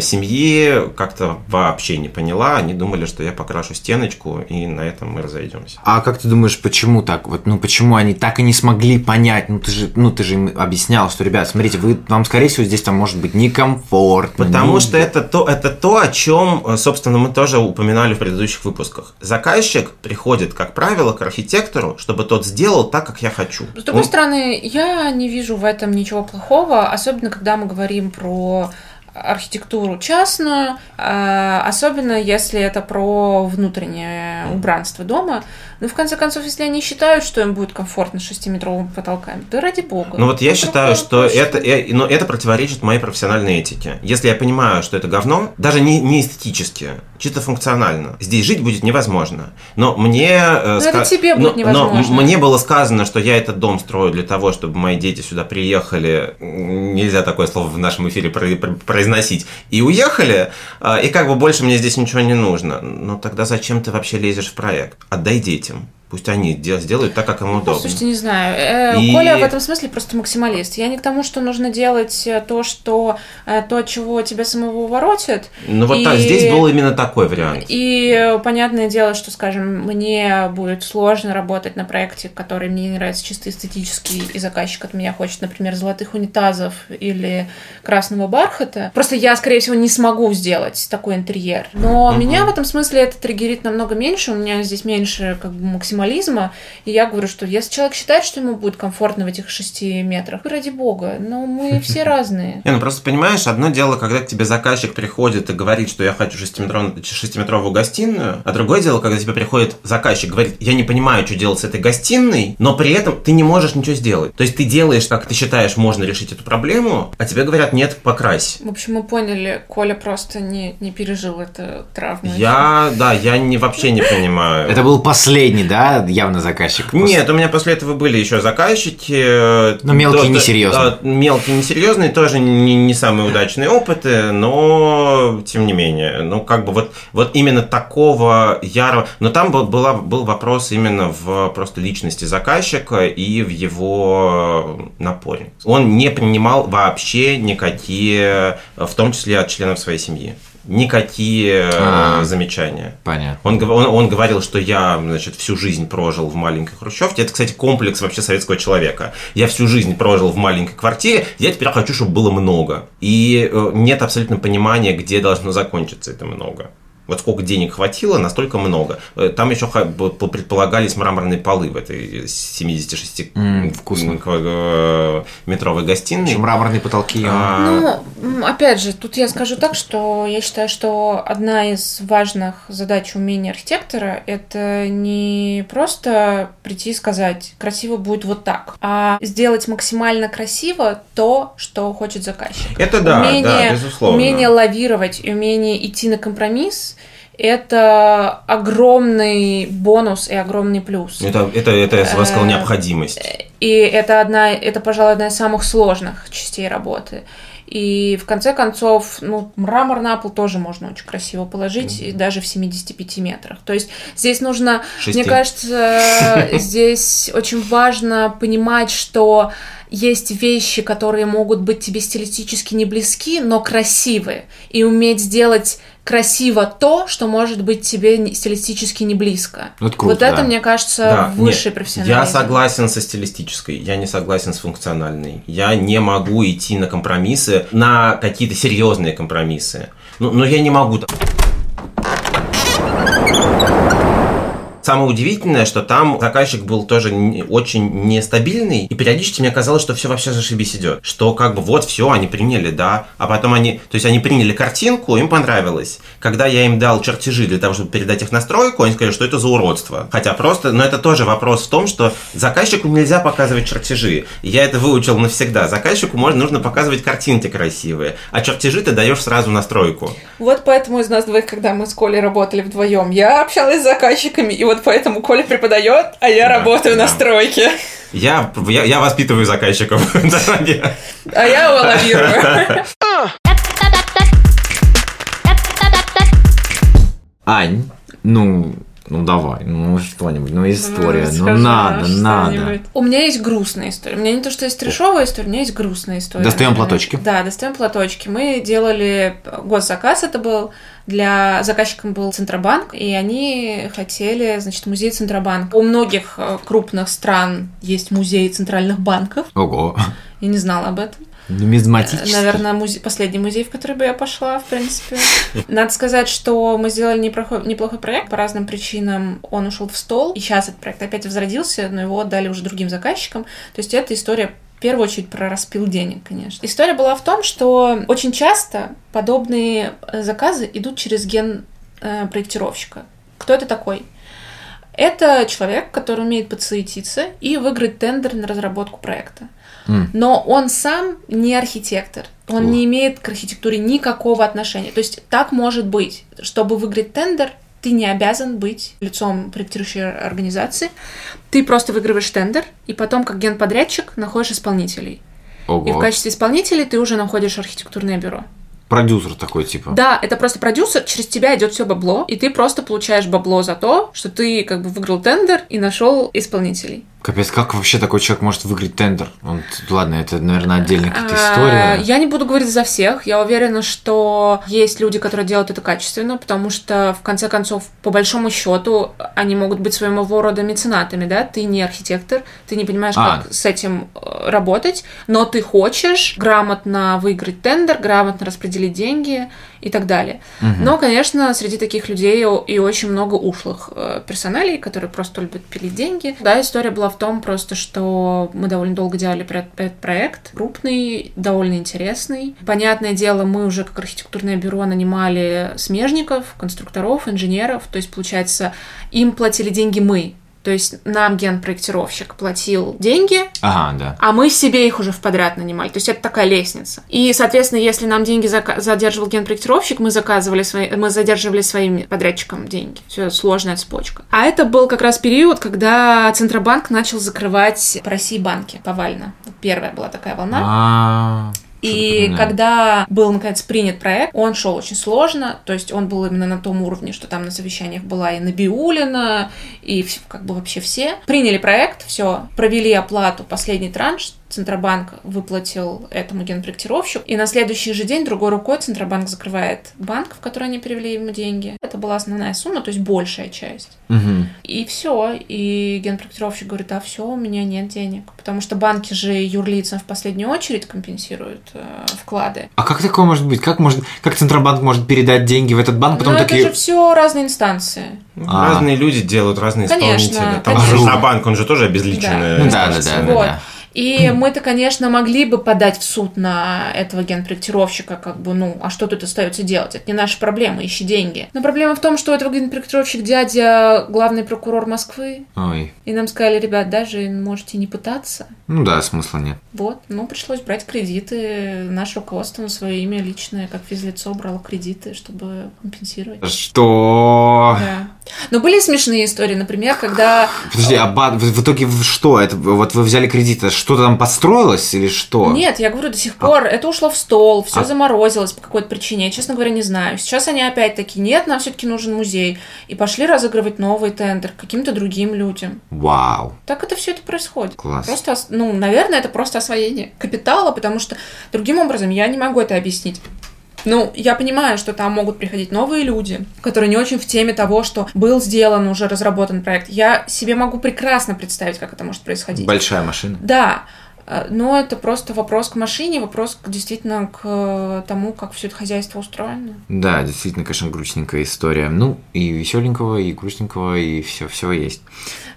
S1: семьи как-то вообще не поняла. Они думали, что я покрашу стеночку, и на этом мы разойдемся.
S3: А как ты думаешь, почему так? Вот, ну почему они так и не смогли понять? Ну ты же, ну ты же им объяснял, что, ребят, смотрите, вы, вам, скорее всего, здесь там может быть некомфортно.
S1: Потому
S3: не-
S1: что это то, это то, о чем, э, собственно, мы тоже упоминали в предыдущих выпусках. Заказчик приходит, как правило, к архитектору, чтобы тот сделал так, как я хочу.
S2: С другой
S1: Он-
S2: стороны, я не вижу в этом ничего плохого, особенно когда мы говорим про архитектуру частную, а, особенно если это про внутреннее убранство дома. Ну, в конце концов, если они считают, что им будет комфортно с шестиметровыми потолками, да ради бога.
S1: Ну вот я
S2: Ну,
S1: считаю, что это, э, но это противоречит моей профессиональной этике. Если я понимаю, что это говно, даже не, не эстетически, чисто функционально, здесь жить будет невозможно. Но мне... э,
S2: это
S1: ска-
S2: тебе будет
S1: но- но
S2: невозможно.
S1: мне было сказано, что я этот дом строю для того, чтобы мои дети сюда приехали, нельзя такое слово в нашем эфире про- про- произносить, и уехали, а, и как бы больше мне здесь ничего не нужно. Ну тогда зачем ты вообще лезешь в проект? Отдай детям. Пусть они де- сделают так, как им удобно.
S2: Слушайте, не знаю. Э,
S1: И-
S2: Коля в этом смысле просто максималист. Я не к тому, что нужно делать э, то, что э, то, от чего тебя самого воротит.
S1: Ну вот
S2: И-
S1: так, здесь был именно такой вариант.
S2: И понятное дело, что, скажем, мне будет сложно работать на проекте, который мне не нравится чисто эстетически, и заказчик от меня хочет, например, золотых унитазов или красного бархата. Просто я, скорее всего, не смогу сделать такой интерьер. Но
S1: Мгм.
S2: меня в этом смысле это триггерит намного меньше, у меня здесь меньше как бы максимализма, и я говорю, что если человек считает, что ему будет комфортно в этих шести метрах, ради бога, но мы все разные.
S1: Не, ну просто понимаешь, одно дело, когда к тебе заказчик приходит и говорит, что я хочу шестиметров- шестиметровую гостиную, а другое дело, когда тебе приходит заказчик, говорит, я не понимаю, что делать с этой гостиной, но при этом ты не можешь ничего сделать. То есть ты делаешь, как ты считаешь, можно решить эту проблему, а тебе говорят, нет, покрась.
S2: В общем, мы поняли, Коля просто не, не пережил эту травму.
S1: Я, да, я не, вообще не понимаю.
S3: Это был последний, да, явно заказчик?
S1: Нет, у меня после этого были еще заказчики. э,
S3: Но мелкие,
S1: то-
S3: несерьезные.
S1: да, Мелкие, несерьезные, тоже не, не самые удачные опыты, но тем не менее. Ну, как бы вот, вот именно такого ярого... Но там был, была, был вопрос именно в просто личности заказчика и в его напоре. Он не принимал вообще никакие, в том числе от членов своей семьи, никакие э,
S3: А.
S1: замечания.
S3: Понятно.
S1: Он, он, он говорил, что я, значит, всю жизнь прожил в маленькой хрущевке. Это, кстати, комплекс вообще советского человека. Я всю жизнь прожил в маленькой квартире, я теперь хочу, чтобы было много. И э, нет абсолютно понимания, где должно закончиться это много. Вот сколько денег хватило, настолько много. Э, Там еще предполагались мраморные полы в этой 76
S3: М, вкусно.
S1: э, метровой гостиной.
S3: Еще мраморные потолки.
S1: А,
S2: Ну, м, опять же, тут я скажу так, что я считаю, что одна из важных задач умения архитектора – это не просто прийти и сказать, красиво будет вот так, а сделать максимально красиво то, что хочет заказчик.
S1: Это да, да, безусловно.
S2: умение лавировать, и умение идти на компромисс – это огромный бонус и огромный плюс.
S1: Это, это, это я бы сказал,
S2: Э,
S1: необходимость.
S2: И это одна, это, пожалуй, одна из самых сложных частей работы. И в конце концов, ну, мрамор на пол тоже можно очень красиво положить, и даже в 75 метрах. То есть здесь нужно,
S1: Шести.
S2: мне кажется, здесь очень важно понимать, что есть вещи, которые могут быть тебе стилистически не близки, но красивые. И уметь сделать красиво то, что может быть тебе стилистически не близко.
S3: Ну, это круто,
S2: вот это,
S3: да.
S2: мне кажется,
S1: Да,
S2: высший
S1: нет,
S2: профессионализм.
S1: Я согласен со стилистической, я не согласен с функциональной. Я не могу идти на компромиссы, на какие-то серьезные компромиссы. Ну, но я не могу. Самое удивительное, что там заказчик был тоже очень нестабильный, и периодически мне казалось, что все вообще зашибись идет. Что как бы вот все, они приняли, да, а потом они, то есть они приняли картинку, им понравилось. Когда я им дал чертежи для того, чтобы передать их на стройку, они сказали, что это за уродство. Хотя просто, но это тоже вопрос в том, что заказчику нельзя показывать чертежи. Я это выучил навсегда. Заказчику можно, нужно показывать картинки красивые, а чертежи ты даешь сразу на стройку.
S2: Вот поэтому из нас двоих, когда мы с Колей работали вдвоем, я общалась с заказчиками, и вот поэтому Коля преподает, а я
S1: Да,
S2: работаю на
S1: да.
S2: стройке,
S1: Я, я, я воспитываю заказчиков.
S2: а я его лавирую.
S3: Ань, ну, ну давай, ну что-нибудь, ну история, ну
S2: Скажи
S3: надо, надо.
S2: что-нибудь. У меня есть грустная история. У меня не то, что есть трешовая история, у меня есть грустная история.
S3: Достаем
S2: наверное.
S3: платочки.
S2: Да, достаем платочки. Мы делали госзаказ, это был для заказчиком был Центробанк, и они хотели, значит, музей Центробанк. У многих э, крупных стран есть музей центральных банков.
S3: Ого.
S2: Я не знала об этом.
S3: Нумизматический.
S2: Наверное, музе- последний музей, в который бы я пошла, в принципе. Надо сказать, что мы сделали неплохой, неплохой проект. По разным причинам он ушел в стол. И сейчас этот проект опять возродился, но его отдали уже другим заказчикам. То есть это история в первую очередь про распил денег, конечно. История была в том, что очень часто подобные э, заказы идут через ген э, проектировщика. Кто это такой? Это человек, который умеет подсуетиться и выиграть тендер на разработку проекта. Но он сам не архитектор. Он
S3: О.
S2: не имеет к архитектуре никакого отношения. То есть так может быть. Чтобы выиграть тендер, ты не обязан быть лицом проектирующей организации. Ты просто выигрываешь тендер, и потом, как генподрядчик, находишь исполнителей. И в
S3: Ого.
S2: качестве исполнителей ты уже находишь архитектурное бюро.
S3: Продюсер такой, типа.
S2: Да, это просто продюсер, через тебя идет все бабло, и ты просто получаешь бабло за то, что ты как бы выиграл тендер и нашел исполнителей.
S3: Капец, как вообще такой человек может выиграть тендер? Он, ладно, это, наверное, отдельная какая-то
S2: А,
S3: история.
S2: Я не буду говорить за всех. Я уверена, что есть люди, которые делают это качественно, потому что, в конце концов, по большому счету, они могут быть своего рода меценатами, да? Ты не архитектор, ты не понимаешь,
S3: А.
S2: как с этим э, работать, но ты хочешь грамотно выиграть тендер, грамотно распределить деньги и так далее. Но, конечно, среди таких людей и очень много ушлых э, персоналей, которые просто любят пилить деньги. Да, история была в том просто, что мы довольно долго делали этот проект. Крупный, довольно интересный. Понятное дело, мы уже как архитектурное бюро нанимали смежников, конструкторов, инженеров. То есть, получается, им платили деньги мы. То есть нам генпроектировщик платил деньги,
S3: Ага, да.
S2: а мы себе их уже в подряд нанимали. То есть это такая лестница. И, соответственно, если нам деньги задерживал генпроектировщик, мы заказывали свои, мы задерживали своим подрядчикам деньги. Все сложная цепочка. А это был как раз период, когда Центробанк начал закрывать по России банки повально. Первая была такая волна.
S3: А,
S2: И когда был, наконец, принят проект, он шел очень сложно, то есть он был именно на том уровне, что там на совещаниях была и Набиулина, и как бы вообще все. Приняли проект, все, провели оплату, последний транш, Центробанк выплатил этому генпроектировщику, и на следующий же день другой рукой Центробанк закрывает банк, в который они перевели ему деньги. Это была основная сумма, то есть большая часть.
S3: Мгм.
S2: И все. И генпроектировщик говорит, а все, у меня нет денег. Потому что банки же юрлицам в последнюю очередь компенсируют э, вклады.
S3: А как такое может быть? Как может, как Центробанк может передать деньги в этот банк, потом
S2: Но
S3: такие...
S2: это же все разные инстанции.
S3: А.
S1: Разные люди делают разные
S2: Конечно,
S1: исполнители. Там
S2: конечно.
S1: Центробанк, он же тоже обезличенная
S3: Ну да, да,
S1: инстанция.
S3: да, да,
S2: Вот.
S3: да.
S2: И мы-то, конечно, могли бы подать в суд на этого генпроектировщика, как бы, ну, а что тут остается делать? Это не наша проблема, ищи деньги. Но проблема в том, что у этого генпроектировщик дядя главный прокурор Москвы,
S3: Ой.
S2: и нам сказали, ребят, даже можете не пытаться.
S3: Ну да, смысла нет.
S2: Вот, ну, пришлось брать кредиты. Наше руководство на свое имя личное, как физлицо, брало кредиты, чтобы компенсировать.
S3: Что?
S2: Да. Но были смешные истории, например, когда...
S3: Подожди, а бан- в, итоге что? Это вот вы взяли кредит, это что-то там построилось или что?
S2: Нет, я говорю, до сих пор это ушло в стол, все
S3: А-
S2: заморозилось по какой-то причине. Я, честно говоря, не знаю. Сейчас они опять таки нет, нам все-таки нужен музей. И пошли разыгрывать новый тендер каким-то другим людям.
S3: Вау.
S2: Так это все это происходит.
S3: Класс.
S2: Просто, ос- ну, наверное, это просто освоение капитала, потому что другим образом я не могу это объяснить. Ну, я понимаю, что там могут приходить новые люди, которые не очень в теме того, что был сделан, уже разработан проект. Я себе могу прекрасно представить, как это может происходить.
S3: Большая машина.
S2: Да, э, но это просто вопрос к машине, вопрос действительно к э, тому, как все это хозяйство устроено.
S3: Да, действительно, конечно, грустненькая история. Ну, и веселенького, и грустненького, и все, все есть.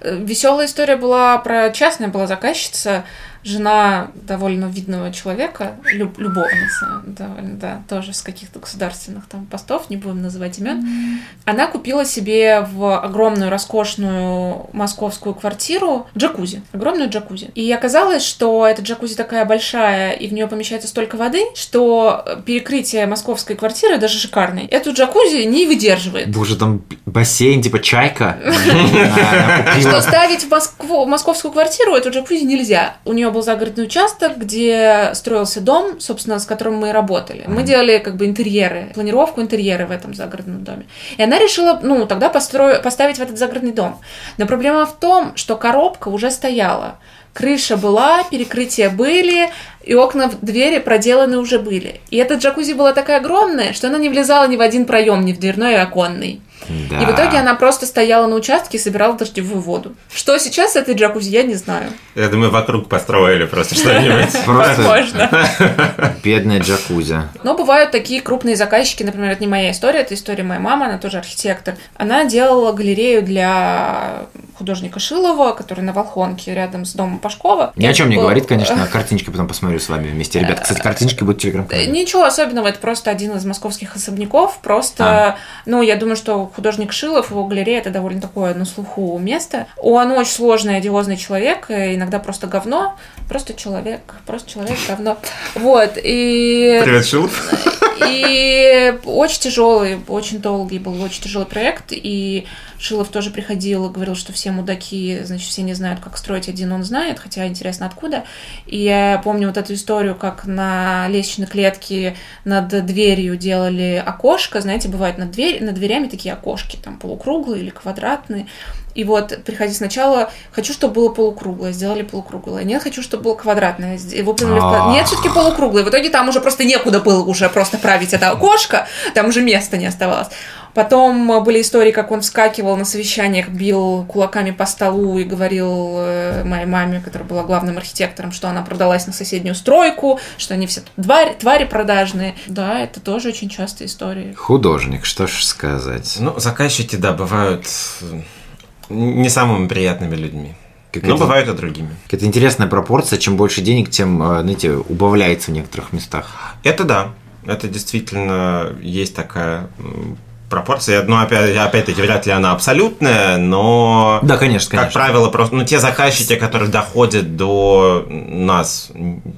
S2: Веселая история была про частная была заказчица, жена довольно видного человека, люб- любовница, довольно, да, тоже с каких-то государственных там постов, не будем называть имен. Она купила себе в огромную роскошную московскую квартиру джакузи, огромную джакузи. И оказалось, что эта джакузи такая большая, и в нее помещается столько воды, что перекрытие московской квартиры, даже шикарной, эту джакузи не выдерживает.
S3: Боже, там бассейн, типа чайка.
S2: Что ставить в московскую квартиру эту джакузи нельзя. У нее был загородный участок, где строился дом, собственно, с которым мы и работали. Мы делали как бы интерьеры, планировку интерьеры в этом загородном доме. И она решила, ну, тогда постро... поставить в этот загородный дом. Но проблема в том, что коробка уже стояла. Крыша была, перекрытия были, и окна в двери проделаны уже были. И эта джакузи была такая огромная, что она не влезала ни в один проем, ни в дверной и оконный.
S3: Да.
S2: И в итоге она просто стояла на участке и собирала дождевую воду. Что сейчас с этой джакузи, я не знаю.
S1: Я думаю, вокруг построили просто что-нибудь.
S2: Возможно.
S3: бедная джакузи.
S2: Но бывают такие крупные заказчики, например, это не моя история, это история моей мамы, она тоже архитектор. Она делала галерею для художника Шилова, который на Волхонке рядом с домом Пашкова.
S3: Ни о чем не говорит, конечно. а Картиночки потом посмотрю с вами вместе. Ребят, кстати, картиночки будут в телеграм-канале.
S2: Ничего особенного, это просто один из московских особняков. Просто,
S3: А.
S2: ну, я думаю, что художник Шилов, его галерея, это довольно такое на слуху место. Он очень сложный, одиозный человек, э, иногда просто говно. Просто человек, просто человек, говно. Вот, и...
S1: Привет, Шилов.
S2: И очень тяжелый, очень долгий был, очень тяжелый проект. И Шилов тоже приходил и говорил, что все мудаки, значит, все не знают, как строить, один он знает, хотя интересно откуда. И я помню вот эту историю, как на лестничной клетке над дверью делали окошко. Знаете, бывают над, дверь, над дверями такие окошки, там полукруглые или квадратные. И вот приходи сначала, хочу, чтобы было полукруглое, сделали полукруглое. Нет, хочу, чтобы было квадратное. Выполнили в. Нет, все-таки полукруглое. В итоге там уже просто некуда было уже просто править это окошко, там уже места не оставалось. Потом э, были истории, как он вскакивал на совещаниях, бил кулаками по столу и говорил э, моей маме, которая была главным архитектором, что она продалась на соседнюю стройку, что они все твари, твари продажные. Да, это тоже очень частая история.
S3: Художник, что ж сказать.
S1: Ну, заказчики, да, бывают э, не самыми приятными людьми. Но
S3: Какая-то-
S1: бывают и другими.
S3: Какая-то интересная пропорция. Чем больше денег, тем, знаете, убавляется в некоторых местах.
S1: Это да. Это действительно есть такая пропорция. Но опять, опять-таки, вряд ли она абсолютная, но...
S3: Да, конечно,
S1: Как правило, просто, ну, те заказчики, которые доходят до нас,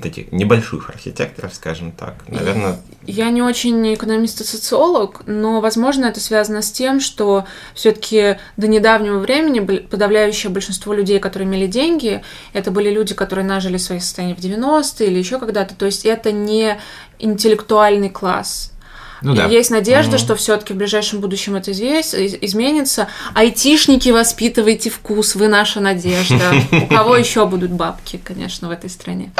S1: таких небольших архитекторов, скажем так, наверное,
S2: Я не очень экономист и социолог, но, возможно, это связано с тем, что все-таки до недавнего времени подавляющее большинство людей, которые имели деньги, это были люди, которые нажили свои состояния в 90-е или еще когда-то. То есть это не интеллектуальный класс.
S3: Ну да.
S2: Есть надежда, что все-таки в ближайшем будущем это извес- из- изменится. Айтишники, воспитывайте вкус, вы наша надежда. У кого еще будут бабки, конечно, в этой стране?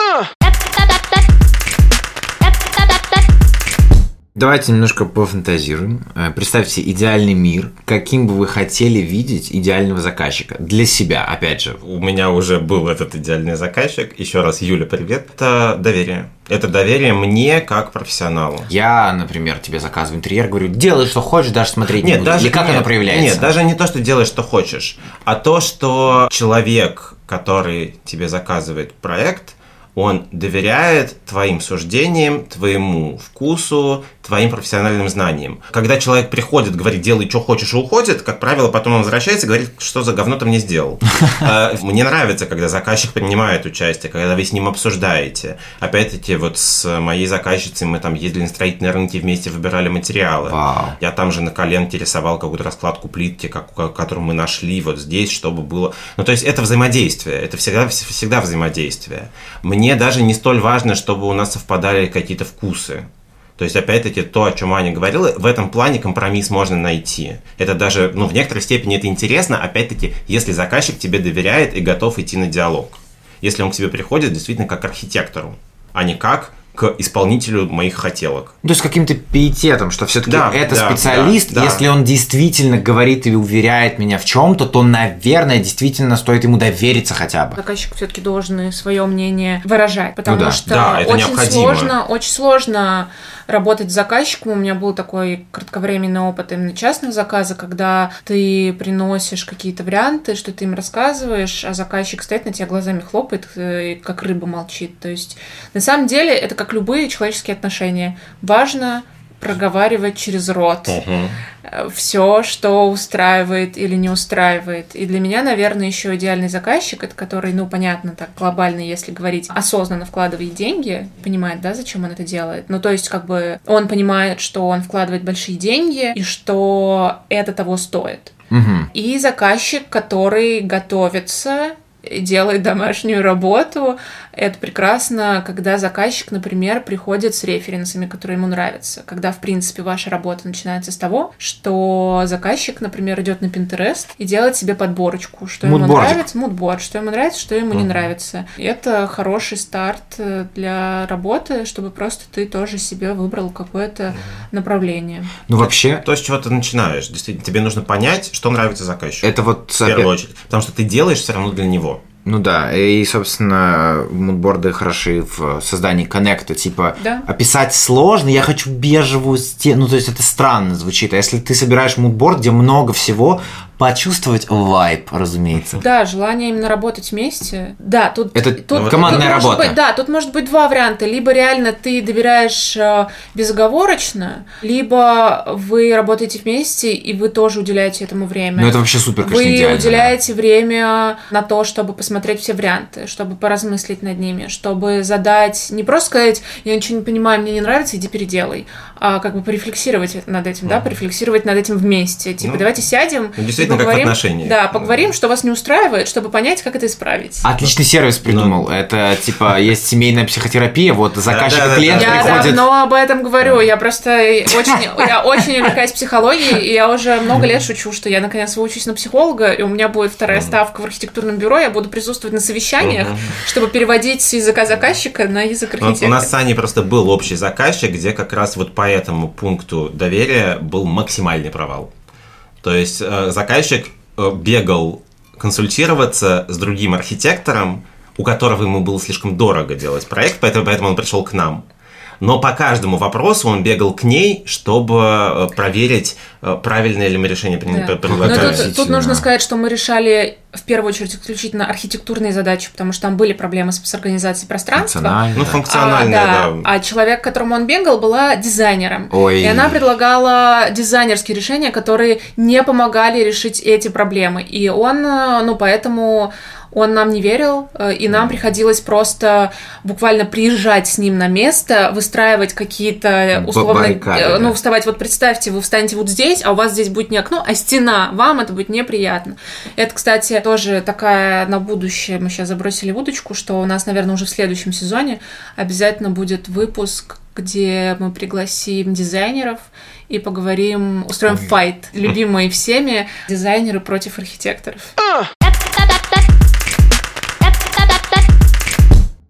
S3: Давайте немножко пофантазируем. Э, Представьте идеальный мир, каким бы вы хотели видеть идеального заказчика. Для себя, опять же.
S1: У меня уже был этот идеальный заказчик. Еще раз, Юля, привет. Это доверие. Это доверие мне как профессионалу.
S3: Я, например, тебе заказываю интерьер, говорю, делай, что хочешь, даже смотреть не
S1: Нет,
S3: буду.
S1: даже
S3: Или как
S1: нет,
S3: оно проявляется?
S1: Нет, даже не то, что делаешь, что хочешь, а то, что человек, который тебе заказывает проект, он доверяет твоим суждениям, твоему вкусу, твоим профессиональным знаниям. Когда человек приходит, говорит, делай, что хочешь, и уходит, как правило, потом он возвращается и говорит, что за говно ты мне сделал. Э, Мне нравится, когда заказчик принимает участие, когда вы с ним обсуждаете. Опять-таки, вот с моей заказчицей мы там ездили на строительные рынки, вместе выбирали материалы. Я там же на коленке рисовал какую-то раскладку плитки, которую мы нашли вот здесь, чтобы было... Ну, то есть это взаимодействие, это всегда, всегда взаимодействие. Мне даже не столь важно, чтобы у нас совпадали какие-то вкусы. То есть, опять-таки, то, о чем Аня говорила, в этом плане компромисс можно найти. Это даже, ну, в некоторой степени это интересно, опять-таки, если заказчик тебе доверяет и готов идти на диалог. Если он к тебе приходит действительно как к архитектору, а не как к исполнителю моих хотелок.
S3: Ну, То есть каким-то пиететом, что все-таки
S1: Да,
S3: это
S1: да,
S3: специалист,
S1: да, да.
S3: если он действительно говорит и уверяет меня в чем-то, то, наверное, действительно стоит ему довериться хотя бы.
S2: Заказчик все-таки должен свое мнение выражать, потому
S3: Ну да.
S2: что
S1: Да, это
S2: очень
S1: необходимо.
S2: сложно, очень сложно работать с заказчиком. У меня был такой кратковременный опыт именно частных заказа, когда ты приносишь какие-то варианты, что ты им рассказываешь, а заказчик стоит на тебя глазами хлопает, э, и как рыба молчит. То есть на самом деле это как любые человеческие отношения. Важно проговаривать через рот все, что устраивает или не устраивает. И для меня, наверное, еще идеальный заказчик, это который, ну, понятно, так глобально, если говорить, осознанно вкладывает деньги, понимает, да, зачем он это делает. Ну, то есть, как бы, он понимает, что он вкладывает большие деньги и что это того стоит.
S3: Мгм.
S2: И заказчик, который готовится делает домашнюю работу. Это прекрасно, когда заказчик, например, приходит с референсами, которые ему нравятся. Когда, в принципе, ваша работа начинается с того, что заказчик, например, идет на Pinterest и делает себе подборочку, что ему
S3: Мудбордик.
S2: нравится, мудборд, что ему нравится, что ему не нравится. И это хороший старт э, для работы, чтобы просто ты тоже себе выбрал какое-то направление.
S3: Ну, вообще,
S1: То, с чего ты начинаешь. Действительно, тебе нужно понять, что нравится заказчику.
S3: это вот...
S1: в первую очередь. Потому что ты делаешь все равно для него.
S3: Ну да, и, собственно, мудборды хороши в создании коннекта, типа
S2: Да.
S3: описать сложно, я хочу бежевую стену, ну то есть это странно звучит, а если ты собираешь мудборд, где много всего, почувствовать вайб, разумеется.
S2: Да, желание именно работать вместе. Да, тут,
S3: Это
S2: тут
S3: командная
S2: тут
S3: работа.
S2: быть- да, тут может быть два варианта. Либо реально ты доверяешь э, безоговорочно, либо вы работаете вместе, и вы тоже уделяете этому время.
S3: Ну это вообще супер, конечно,
S2: Вы
S3: идеально.
S2: уделяете время на то, чтобы посмотреть все варианты, чтобы поразмыслить над ними, чтобы задать, не просто сказать, я ничего не понимаю, мне не нравится, иди переделай, а как бы порефлексировать над этим, да, порефлексировать над этим вместе. Типа,
S1: Ну,
S2: давайте сядем
S1: ну,
S2: и
S1: действительно, как в
S2: поговорим.
S1: отношениях.
S2: Да, поговорим, что вас не устраивает, чтобы понять, как это исправить.
S3: Отличный сервис придумал. Это типа есть семейная психотерапия, вот заказчик
S1: Да-да-да.
S3: и клиент
S2: Я
S3: приходит.
S2: давно об этом говорю. Я просто очень, я очень увлекаюсь психологией, и я уже много лет шучу, что я наконец выучусь на психолога, и у меня будет вторая ставка в архитектурном бюро. Я буду присутствовать на совещаниях, чтобы переводить с языка заказчика на язык
S1: Вот
S2: архитектора.
S1: у нас с Аней просто был общий заказчик, где как раз вот по этому пункту доверия был максимальный провал. То есть э, заказчик э, бегал консультироваться с другим архитектором, у которого ему было слишком дорого делать проект, поэтому, поэтому он пришел к нам. Но по каждому вопросу он бегал к ней, чтобы э, проверить, э, правильное ли мы решение
S2: Да.
S1: предлагаем.
S2: тут, тут нужно сказать, что мы решали в первую очередь исключительно архитектурные задачи, потому что там были проблемы с, с организацией пространства.
S1: Ну,
S3: да.
S1: функциональное,
S2: а,
S1: да.
S2: А человек, к которому он бегал, была дизайнером.
S3: Ой.
S2: И она предлагала дизайнерские решения, которые не помогали решить эти проблемы. И он, э, ну, поэтому он нам не верил, э, и нам приходилось просто буквально приезжать с ним на место, выстраивать какие-то условно,
S3: баррикады,
S2: э, ну, вставать, вот представьте, вы встанете вот здесь, а у вас здесь будет не окно, а стена, вам это будет неприятно. Это, кстати, тоже такая на будущее, мы сейчас забросили удочку, что у нас, наверное, уже в следующем сезоне обязательно будет выпуск где мы пригласим дизайнеров и поговорим, устроим файт, любимые всеми дизайнеры против архитекторов.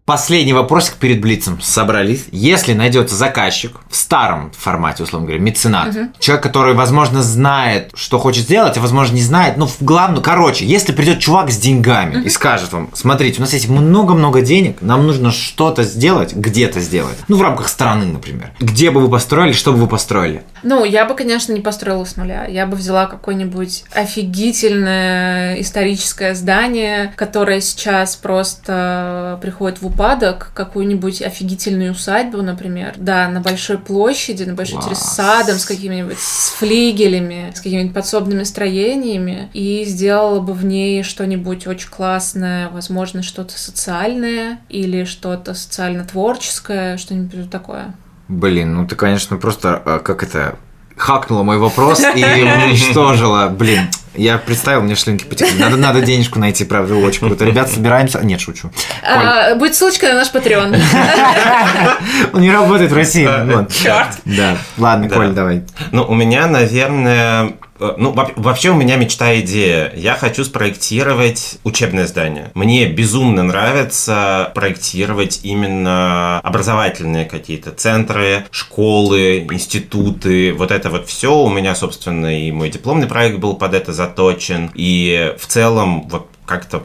S3: Последний вопросик перед Блицем. Собрались. Если найдется заказчик в старом формате, условно говоря, меценат, человек, который, возможно, знает, что хочет сделать, а, возможно, не знает, ну, в главном, короче, если придет чувак с деньгами и скажет вам, смотрите, у нас есть много-много денег, нам нужно что-то сделать, где-то сделать, ну, в рамках страны, например. Где бы вы построили, что бы вы построили?
S2: Ну, я бы, конечно, не построила с нуля. Я бы взяла какое-нибудь офигительное историческое здание, которое сейчас просто приходит в упадок, какую-нибудь офигительную усадьбу, например. Да, на большой площади, на большой с садом, с какими-нибудь с флигелями, с какими-нибудь подсобными строениями. И сделала бы в ней что-нибудь очень классное, возможно, что-то социальное или что-то социально-творческое, что-нибудь такое.
S3: Блин, ну ты, конечно, просто, а, как это, хакнула мой вопрос и уничтожила. Блин, я представил, мне шлинки потекли. Надо, надо денежку найти, правда, очень круто. Ребят, собираемся. Нет, шучу.
S2: А, будет ссылочка на наш Patreon.
S3: Он не работает в России.
S2: Черт.
S3: Да. Ладно. Коль, давай.
S1: Ну, у меня, наверное, ну, во- вообще у меня мечта идея. Я хочу спроектировать учебное здание. Мне безумно нравится проектировать именно образовательные какие-то центры, школы, институты. Вот это вот все. У меня, собственно, и мой дипломный проект был под это заточен. И в целом вот как-то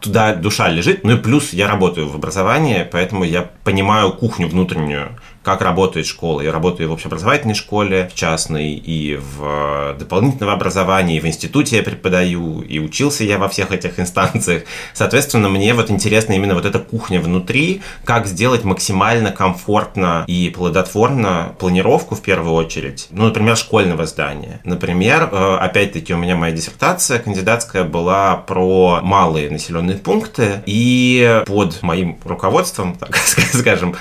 S1: туда душа лежит. Ну и плюс я работаю в образовании, поэтому я понимаю кухню внутреннюю, как работает школа. Я работаю в общеобразовательной школе, в частной, и в э, дополнительном образовании, и в институте я преподаю, и учился я во всех этих инстанциях. Соответственно, мне вот интересна именно вот эта кухня внутри, как сделать максимально комфортно и плодотворно планировку в первую очередь. Ну, например, школьного здания. Например, э, опять-таки у меня моя диссертация кандидатская была про малые населенные пункты, и под моим руководством, так скажем,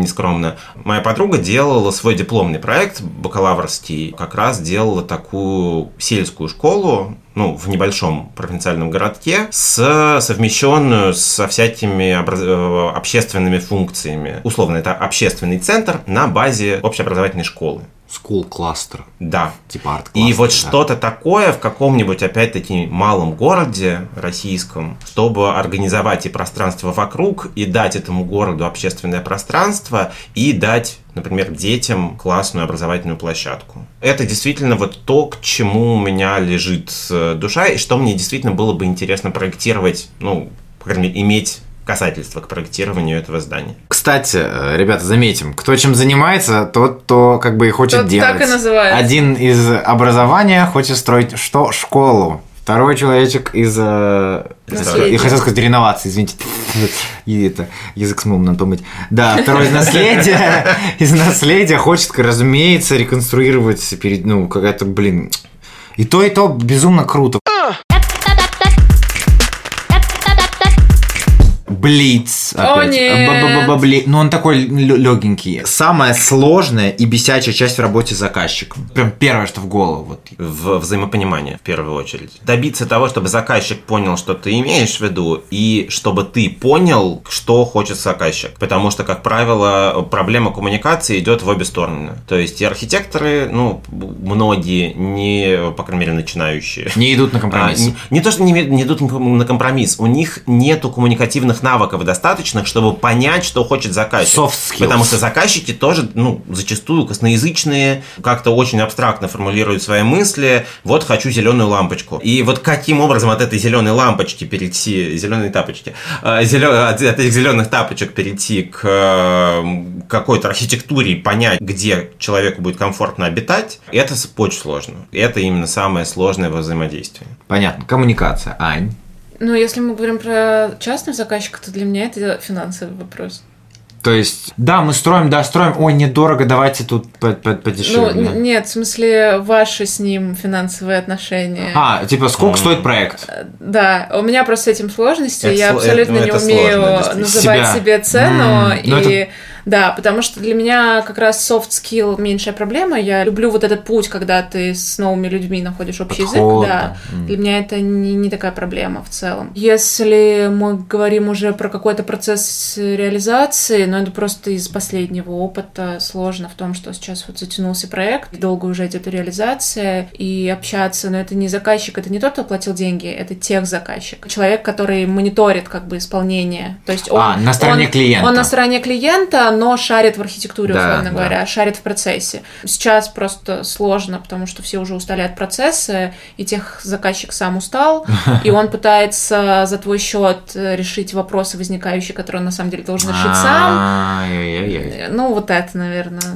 S1: нескромно. Моя подруга делала свой дипломный проект бакалаврский, как раз делала такую сельскую школу, ну, в небольшом провинциальном городке, с совмещенную со всякими образ- э, общественными функциями. Условно, это общественный центр на базе общеобразовательной школы.
S3: School cluster.
S1: Да.
S3: Типа арт
S1: И вот что-то такое в каком-нибудь, опять-таки, малом городе российском, чтобы организовать и пространство вокруг, и дать этому городу общественное пространство, и дать, например, детям классную образовательную площадку. Это действительно вот то, к чему у меня лежит э, душа, и что мне действительно было бы интересно проектировать, ну, по крайней мере, иметь касательство к проектированию этого здания.
S3: Кстати, э, ребята, заметим, кто чем занимается, тот, то как бы и хочет
S2: Тот
S3: делать.
S2: так и называется.
S3: Один из образования хочет строить что? Школу. Второй человечек из... э,
S2: Наследия.
S3: Я хотел сказать реновации, извините. И это, язык с надо помыть. Да, второй из наследия, из наследия хочет, разумеется, реконструировать, перед, ну, какая-то, блин... И то, и то безумно круто. Блиц.
S2: О,
S3: опять. бли- Ну, он такой легенький. Самая сложная и бесячая часть в работе с заказчиком. Прям первое, что в голову. Вот.
S1: в взаимопонимание в первую очередь. Добиться того, чтобы заказчик понял, что ты имеешь в виду, и чтобы ты понял, что хочет заказчик. Потому что, как правило, проблема коммуникации идет в обе стороны. То есть и архитекторы, ну, многие, не, по крайней мере, начинающие,
S3: Не идут на
S1: а,
S3: компромисс.
S1: не, не то, что не, не идут на компромисс, у них нету коммуникативных навыков достаточных, чтобы понять, что хочет заказчик.
S3: Soft skills.
S1: Потому что заказчики тоже, ну, зачастую косноязычные, как-то очень абстрактно формулируют свои мысли. Вот хочу зеленую лампочку. И вот каким образом от этой зеленой лампочки перейти, зеленой тапочки, э, зелё- от этих зеленых тапочек перейти к э, какой-то архитектуре и понять, где человеку будет комфортно обитать, это очень сложно. Это именно самое сложное во взаимодействии.
S3: Понятно. Коммуникация. Ань.
S2: Ну, если мы говорим про частного заказчика, то для меня это финансовый вопрос.
S3: То есть, да, мы строим, да, строим, ой, недорого, давайте тут по- по-
S2: Ну,
S3: подешевле.
S2: н- нет, в смысле, ваши с ним финансовые отношения.
S3: А, типа, сколько стоит проект?
S2: Да, у меня просто с этим сложности,
S1: Это
S2: я абсолютно
S1: это- ну,
S2: не
S1: это
S2: умею
S1: сложно,
S2: называть
S3: Себя.
S2: себе цену,
S3: ну
S2: и
S3: это-
S2: Да, потому что для меня как раз soft skill меньшая проблема. Я люблю вот этот путь, когда ты с новыми людьми находишь общий
S3: Подход,
S2: язык. Да.
S3: да.
S2: Для меня это не, не такая проблема в целом. Если мы говорим уже про какой-то процесс реализации, но это просто из последнего опыта сложно в том, что сейчас вот затянулся проект, долго уже идет реализация, и общаться, но это не заказчик, это не тот, кто оплатил деньги, это тех заказчик. Человек, который мониторит как бы исполнение. То есть он,
S3: А, на стороне
S2: он-
S3: клиента.
S2: Он на стороне клиента, но шарит в архитектуре,
S3: Да,
S2: условно
S3: да.
S2: говоря, шарит в процессе. Сейчас просто сложно, потому что все уже устали от процесса, и тех заказчик сам устал, и он пытается за твой счет э, решить вопросы возникающие, которые он на самом деле должен решить сам.
S3: Ай-яй-яй.
S2: Ну, вот это, наверное.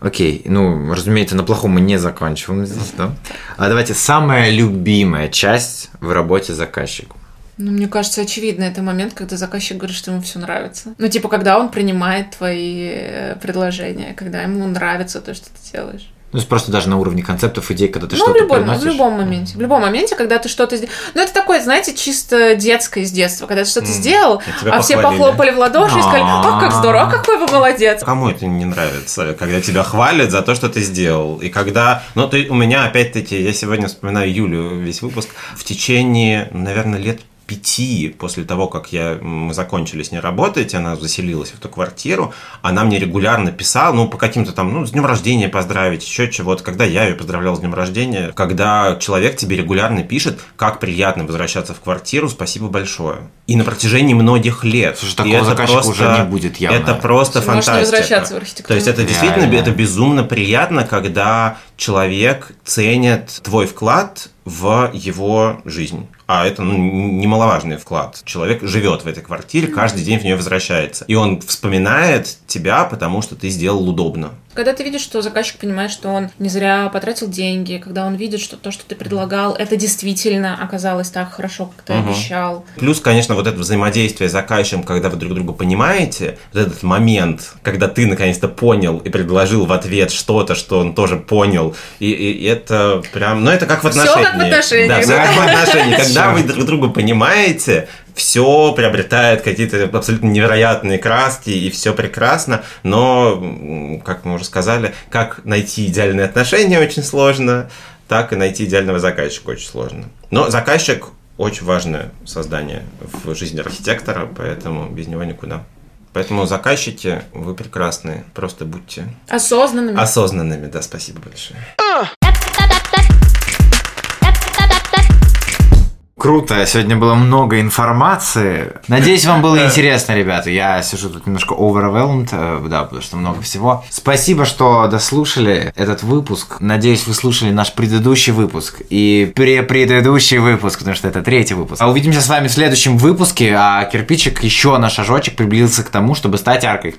S3: Окей, ну, разумеется, на плохом мы не заканчиваем здесь, да? А давайте, самая любимая часть в работе заказчика.
S2: Ну, мне кажется, очевидно, это момент, когда заказчик говорит, что ему все нравится. Ну, типа, когда он принимает твои э, предложения, когда ему нравится то, что ты делаешь.
S3: Ну, то есть просто даже на уровне концептов, идей, когда ты
S2: ну, в
S3: что-то
S2: любом, в
S3: приносишь.
S2: любом моменте. В любом моменте, когда ты что-то сделал. Ну, это такое, знаете, чисто детское из детства. Когда ты что-то
S1: М,
S2: сделал, а все похлопали в ладоши и сказали, ох, как здорово, какой вы молодец.
S1: Кому это не нравится, когда тебя хвалят за то, что ты сделал? И когда... Ну, ты, у меня, опять-таки, я сегодня вспоминаю Юлю весь выпуск, в течение, наверное, лет пяти после того, как я, мы закончили с ней работать, она заселилась в эту квартиру, она мне регулярно писала, ну, по каким-то там, ну, с днем рождения поздравить, еще чего-то, когда я ее поздравлял с днем рождения, когда человек тебе регулярно пишет, как приятно возвращаться в квартиру, спасибо большое. И на протяжении многих лет.
S3: Слушай, такого
S1: это
S3: заказчика
S1: просто-
S3: уже не будет явно.
S1: Это просто
S2: Можешь не
S1: фантастика.
S2: возвращаться в архитектуру.
S1: То есть это действительно
S3: Реально.
S1: это безумно приятно, когда человек ценит твой вклад в его жизнь. А это ну, немаловажный вклад. Человек живет в этой квартире, каждый день в нее возвращается. И он вспоминает тебя, потому что ты сделал удобно.
S2: Когда ты видишь, что заказчик понимает, что он не зря потратил деньги, когда он видит, что то, что ты предлагал, это действительно оказалось так хорошо, как ты
S1: Мгм.
S2: обещал.
S1: Плюс, конечно, вот это взаимодействие с заказчиком, когда вы друг друга понимаете, вот этот момент, когда ты наконец-то понял и предложил в ответ что-то, что он тоже понял, и, и это прям, ну это как в отношениях.
S2: как в отношениях,
S1: Да, как в отношениях. Когда вы друг друга понимаете, все приобретает какие-то абсолютно невероятные краски, и все прекрасно, но, как мы уже сказали, как найти идеальные отношения очень сложно, так и найти идеального заказчика очень сложно. Но заказчик очень важное создание в жизни архитектора, поэтому без него никуда. Поэтому заказчики, вы прекрасные, просто будьте
S2: Осознанными.
S1: осознанными, да, спасибо большое.
S3: Круто, сегодня было много информации. Надеюсь, вам было интересно, ребята. Я сижу тут немножко overwhelmed, э, да, потому что много всего. Спасибо, что дослушали этот выпуск. Надеюсь, вы слушали наш предыдущий выпуск и предыдущий выпуск, потому что это третий выпуск. А увидимся с вами в следующем выпуске, а кирпичик еще на шажочек приблизился к тому, чтобы стать аркой.